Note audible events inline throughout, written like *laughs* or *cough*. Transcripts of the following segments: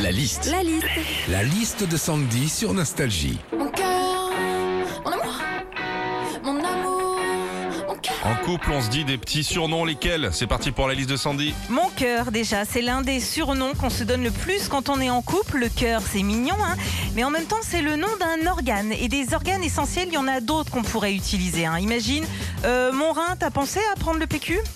La liste. La liste. La liste de Sandy sur Nostalgie. Mon cœur, mon amour, mon amour, mon cœur. En couple, on se dit des petits surnoms, lesquels? C'est parti pour la liste de Sandy. Mon cœur, déjà, c'est l'un des surnoms qu'on se donne le plus quand on est en couple. Le cœur, c'est mignon, hein mais en même temps, c'est le nom d'un organe. Et des organes essentiels, il y en a d'autres qu'on pourrait utiliser. hein. Imagine, euh, mon rein, t'as pensé à prendre le PQ *laughs*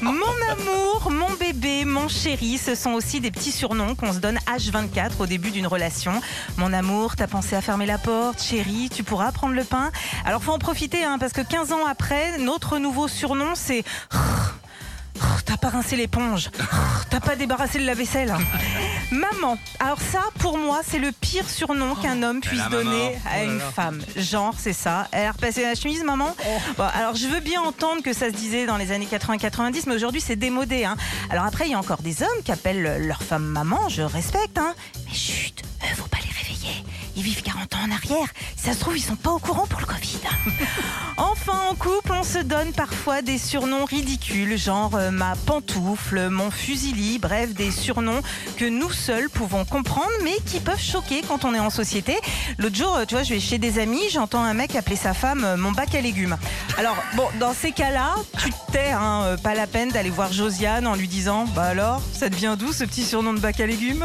Mon amour, mon bébé, mon chéri, ce sont aussi des petits surnoms qu'on se donne H24 au début d'une relation. Mon amour, t'as pensé à fermer la porte Chéri, tu pourras prendre le pain Alors faut en profiter, hein, parce que 15 ans après, notre nouveau surnom, c'est... T'as pas rincé l'éponge. *laughs* T'as pas débarrassé le lave-vaisselle. *laughs* Maman. Alors ça, pour moi, c'est le pire surnom qu'un homme puisse la donner maman. à une femme. Genre, c'est ça. Elle a repassé la chemise, maman Bon, Alors, je veux bien entendre que ça se disait dans les années 80-90, mais aujourd'hui, c'est démodé. Hein. Alors après, il y a encore des hommes qui appellent leur femme maman. Je respecte. Hein. Mais chut, Ils vivent 40 ans en arrière. Ça se trouve, ils sont pas au courant pour le Covid. *laughs* Enfin, en couple, on se donne parfois des surnoms ridicules, genre euh, ma pantoufle, mon fusili, bref, des surnoms que nous seuls pouvons comprendre, mais qui peuvent choquer quand on est en société. L'autre jour, euh, tu vois, je vais chez des amis, j'entends un mec appeler sa femme euh, mon bac à légumes. Alors, bon, dans ces cas-là, tu te tais, hein, pas la peine d'aller voir Josiane en lui disant Bah alors, ça devient d'où ce petit surnom de bac à légumes?